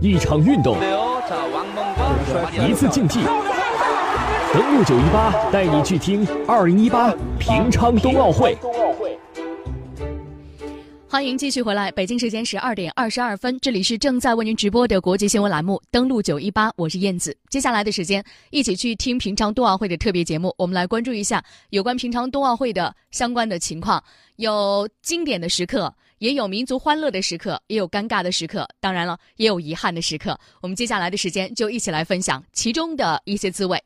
一场运动，一次竞技。登录九一八，带你去听二零一八平昌冬奥会。欢迎继续回来，北京时间十二点二十二分，这里是正在为您直播的国际新闻栏目。登录九一八，我是燕子。接下来的时间，一起去听平昌冬奥会的特别节目。我们来关注一下有关平昌冬奥会的相关的情况，有经典的时刻，也有民族欢乐的时刻，也有尴尬的时刻，当然了，也有遗憾的时刻。我们接下来的时间就一起来分享其中的一些滋味。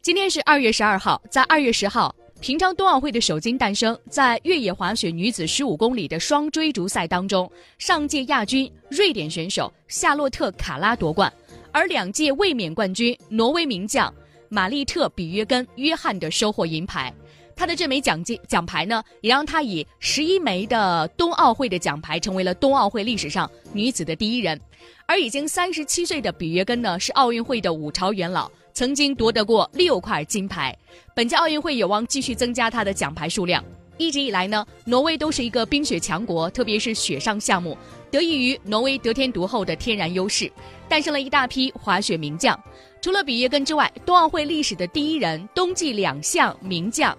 今天是二月十二号，在二月十号。平昌冬奥会的首金诞生在越野滑雪女子十五公里的双追逐赛当中，上届亚军瑞典选手夏洛特·卡拉夺冠，而两届卫冕冠军挪威名将玛丽特·比约根·约翰的收获银牌。他的这枚奖金奖牌呢，也让他以十一枚的冬奥会的奖牌成为了冬奥会历史上女子的第一人。而已经三十七岁的比约根呢，是奥运会的五朝元老。曾经夺得过六块金牌，本届奥运会有望继续增加他的奖牌数量。一直以来呢，挪威都是一个冰雪强国，特别是雪上项目，得益于挪威得天独厚的天然优势，诞生了一大批滑雪名将。除了比约根之外，冬奥会历史的第一人冬季两项名将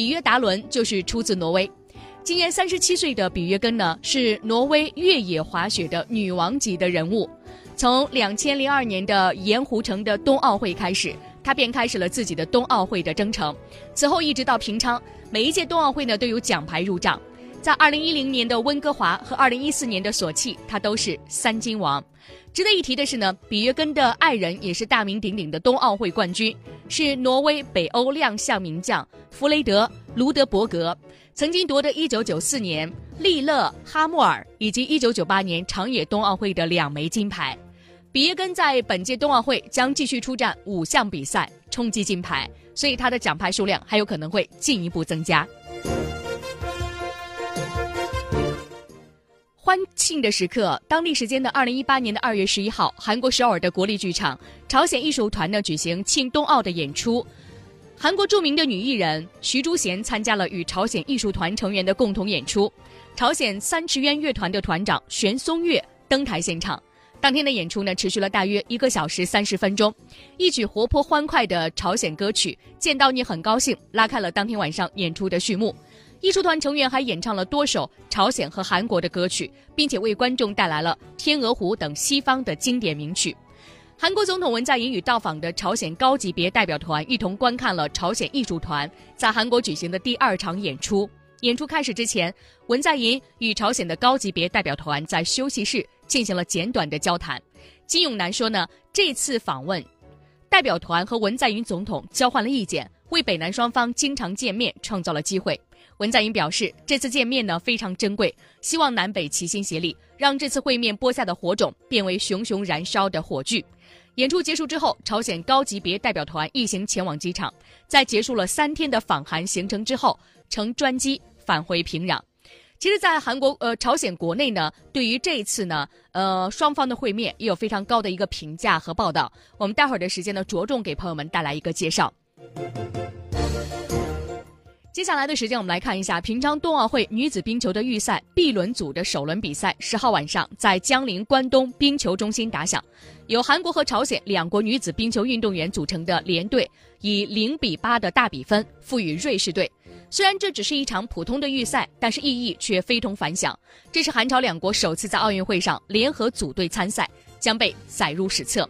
比约达伦就是出自挪威。今年三十七岁的比约根呢，是挪威越野滑雪的女王级的人物。从两千零二年的盐湖城的冬奥会开始，他便开始了自己的冬奥会的征程。此后一直到平昌，每一届冬奥会呢都有奖牌入账。在二零一零年的温哥华和二零一四年的索契，他都是三金王。值得一提的是呢，比约根的爱人也是大名鼎鼎的冬奥会冠军，是挪威北欧亮相名将弗雷德·卢德伯格，曾经夺得一九九四年利勒哈默尔以及一九九八年长野冬奥会的两枚金牌。比耶根在本届冬奥会将继续出战五项比赛，冲击金牌，所以他的奖牌数量还有可能会进一步增加。欢庆的时刻，当地时间的二零一八年的二月十一号，韩国首尔的国立剧场，朝鲜艺术团呢举行庆冬奥的演出，韩国著名的女艺人徐珠贤参加了与朝鲜艺术团成员的共同演出，朝鲜三池渊乐团的团长玄松月登台现场。当天的演出呢，持续了大约一个小时三十分钟，一曲活泼欢快的朝鲜歌曲《见到你很高兴》拉开了当天晚上演出的序幕。艺术团成员还演唱了多首朝鲜和韩国的歌曲，并且为观众带来了《天鹅湖》等西方的经典名曲。韩国总统文在寅与到访的朝鲜高级别代表团一同观看了朝鲜艺术团在韩国举行的第二场演出。演出开始之前，文在寅与朝鲜的高级别代表团在休息室。进行了简短的交谈，金永南说呢，这次访问，代表团和文在寅总统交换了意见，为北南双方经常见面创造了机会。文在寅表示，这次见面呢非常珍贵，希望南北齐心协力，让这次会面播下的火种变为熊熊燃烧的火炬。演出结束之后，朝鲜高级别代表团一行前往机场，在结束了三天的访韩行程之后，乘专机返回平壤。其实，在韩国、呃朝鲜国内呢，对于这一次呢，呃双方的会面也有非常高的一个评价和报道。我们待会儿的时间呢，着重给朋友们带来一个介绍。接下来的时间，我们来看一下平昌冬奥会女子冰球的预赛 B 轮组的首轮比赛，十号晚上在江陵关东冰球中心打响，由韩国和朝鲜两国女子冰球运动员组成的联队，以零比八的大比分负于瑞士队。虽然这只是一场普通的预赛，但是意义却非同凡响。这是韩朝两国首次在奥运会上联合组队参赛，将被载入史册。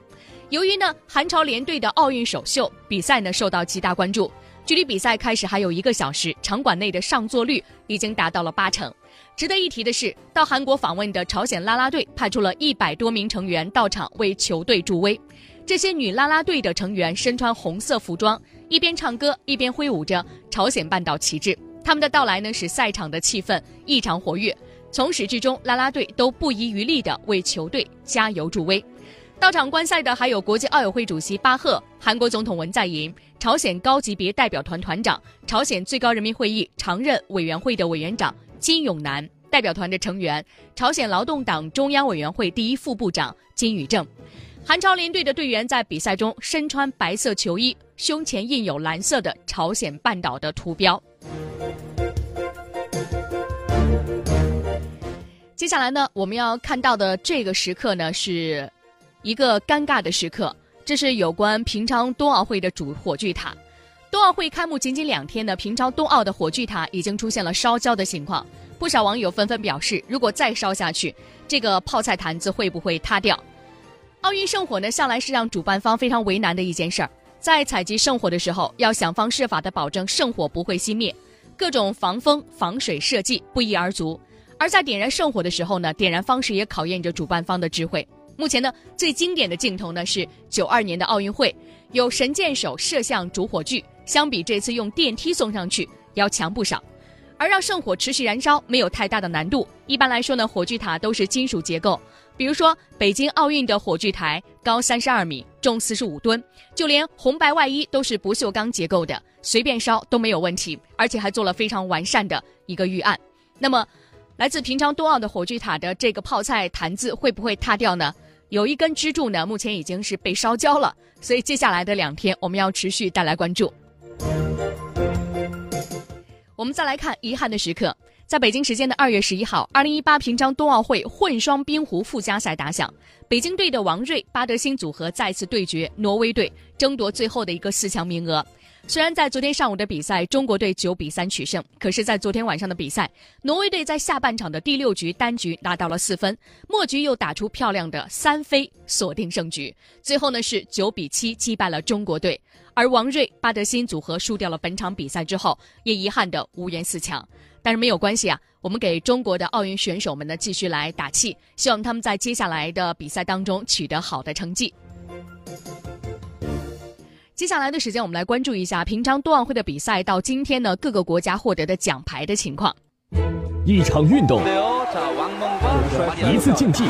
由于呢韩朝联队的奥运首秀比赛呢受到极大关注，距离比赛开始还有一个小时，场馆内的上座率已经达到了八成。值得一提的是，到韩国访问的朝鲜啦啦队派出了一百多名成员到场为球队助威。这些女啦啦队的成员身穿红色服装。一边唱歌一边挥舞着朝鲜半岛旗帜，他们的到来呢使赛场的气氛异常活跃。从始至终，啦啦队都不遗余力地为球队加油助威。到场观赛的还有国际奥委会主席巴赫、韩国总统文在寅、朝鲜高级别代表团团长、朝鲜最高人民会议常任委员会的委员长金永南、代表团的成员、朝鲜劳动党中央委员会第一副部长金宇正。韩朝联队的队员在比赛中身穿白色球衣。胸前印有蓝色的朝鲜半岛的图标。接下来呢，我们要看到的这个时刻呢，是一个尴尬的时刻。这是有关平昌冬奥会的主火炬塔。冬奥会开幕仅仅两天呢，平昌冬奥的火炬塔已经出现了烧焦的情况。不少网友纷纷表示，如果再烧下去，这个泡菜坛子会不会塌掉？奥运圣火呢，向来是让主办方非常为难的一件事儿。在采集圣火的时候，要想方设法的保证圣火不会熄灭，各种防风防水设计不一而足。而在点燃圣火的时候呢，点燃方式也考验着主办方的智慧。目前呢，最经典的镜头呢是九二年的奥运会，有神箭手射向主火炬，相比这次用电梯送上去要强不少。而让圣火持续燃烧没有太大的难度。一般来说呢，火炬塔都是金属结构，比如说北京奥运的火炬台高三十二米，重四十五吨，就连红白外衣都是不锈钢结构的，随便烧都没有问题，而且还做了非常完善的一个预案。那么，来自平昌冬奥的火炬塔的这个泡菜坛子会不会塌掉呢？有一根支柱呢，目前已经是被烧焦了，所以接下来的两天我们要持续带来关注。我们再来看遗憾的时刻，在北京时间的二月十一号，二零一八平昌冬奥会混双冰壶附加赛打响，北京队的王睿巴德辛组合再次对决挪威队，争夺最后的一个四强名额。虽然在昨天上午的比赛，中国队九比三取胜，可是，在昨天晚上的比赛，挪威队在下半场的第六局单局拿到了四分，末局又打出漂亮的三飞，锁定胜局。最后呢是九比七击败了中国队，而王睿巴德辛组合输掉了本场比赛之后，也遗憾的无缘四强。但是没有关系啊，我们给中国的奥运选手们呢继续来打气，希望他们在接下来的比赛当中取得好的成绩。接下来的时间，我们来关注一下平昌冬奥会的比赛。到今天呢，各个国家获得的奖牌的情况。一场运动，一次竞技。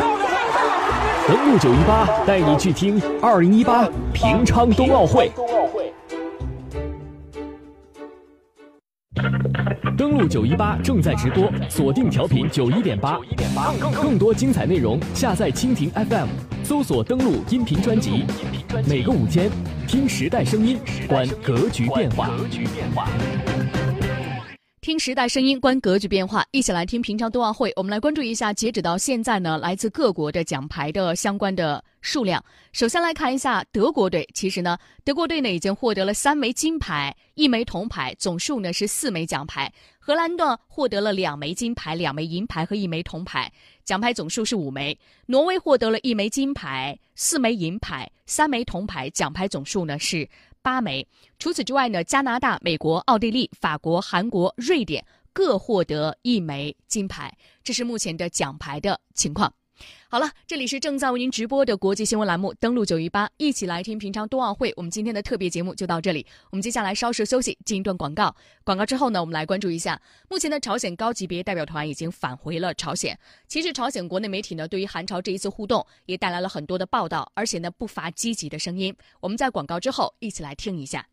登录九一八，带你去听二零一八平昌冬奥会。登录九一八正在直播，锁定调频九一点八，更多精彩内容下载蜻蜓 FM，搜索登录音频专辑。每个午间，听时代声音，观格局变化。听时代声音，观格局变化，一起来听平昌冬奥会。我们来关注一下，截止到现在呢，来自各国的奖牌的相关的数量。首先来看一下德国队，其实呢，德国队呢已经获得了三枚金牌，一枚铜牌，总数呢是四枚奖牌。荷兰呢获得了两枚金牌、两枚银牌和一枚铜牌，奖牌总数是五枚。挪威获得了一枚金牌、四枚银牌、三枚铜牌，奖牌总数呢是八枚。除此之外呢，加拿大、美国、奥地利、法国、韩国、瑞典各获得一枚金牌。这是目前的奖牌的情况。好了，这里是正在为您直播的国际新闻栏目，登录九一八，一起来听平昌冬奥会。我们今天的特别节目就到这里，我们接下来稍事休息，进一段广告。广告之后呢，我们来关注一下，目前的朝鲜高级别代表团已经返回了朝鲜。其实，朝鲜国内媒体呢，对于韩朝这一次互动也带来了很多的报道，而且呢，不乏积极的声音。我们在广告之后一起来听一下。